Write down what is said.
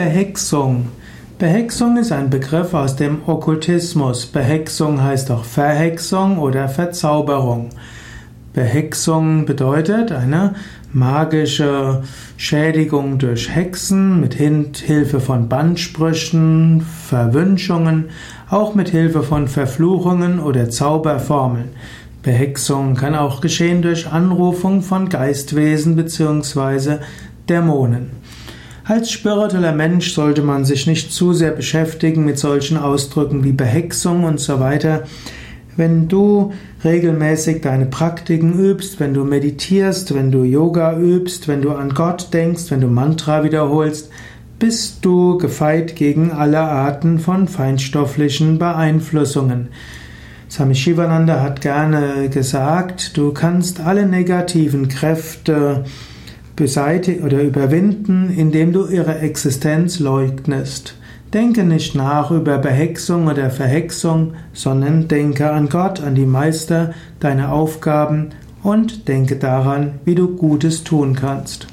Behexung. Behexung ist ein Begriff aus dem Okkultismus. Behexung heißt auch Verhexung oder Verzauberung. Behexung bedeutet eine magische Schädigung durch Hexen mit Hilfe von Bandsprüchen, Verwünschungen, auch mit Hilfe von Verfluchungen oder Zauberformeln. Behexung kann auch geschehen durch Anrufung von Geistwesen bzw. Dämonen. Als spiritueller Mensch sollte man sich nicht zu sehr beschäftigen mit solchen Ausdrücken wie Behexung und so weiter. Wenn du regelmäßig deine Praktiken übst, wenn du meditierst, wenn du Yoga übst, wenn du an Gott denkst, wenn du Mantra wiederholst, bist du gefeit gegen alle Arten von feinstofflichen Beeinflussungen. Swami Shivananda hat gerne gesagt, du kannst alle negativen Kräfte beseitigen oder überwinden, indem du ihre Existenz leugnest. Denke nicht nach über Behexung oder Verhexung, sondern denke an Gott, an die Meister, deine Aufgaben und denke daran, wie du Gutes tun kannst.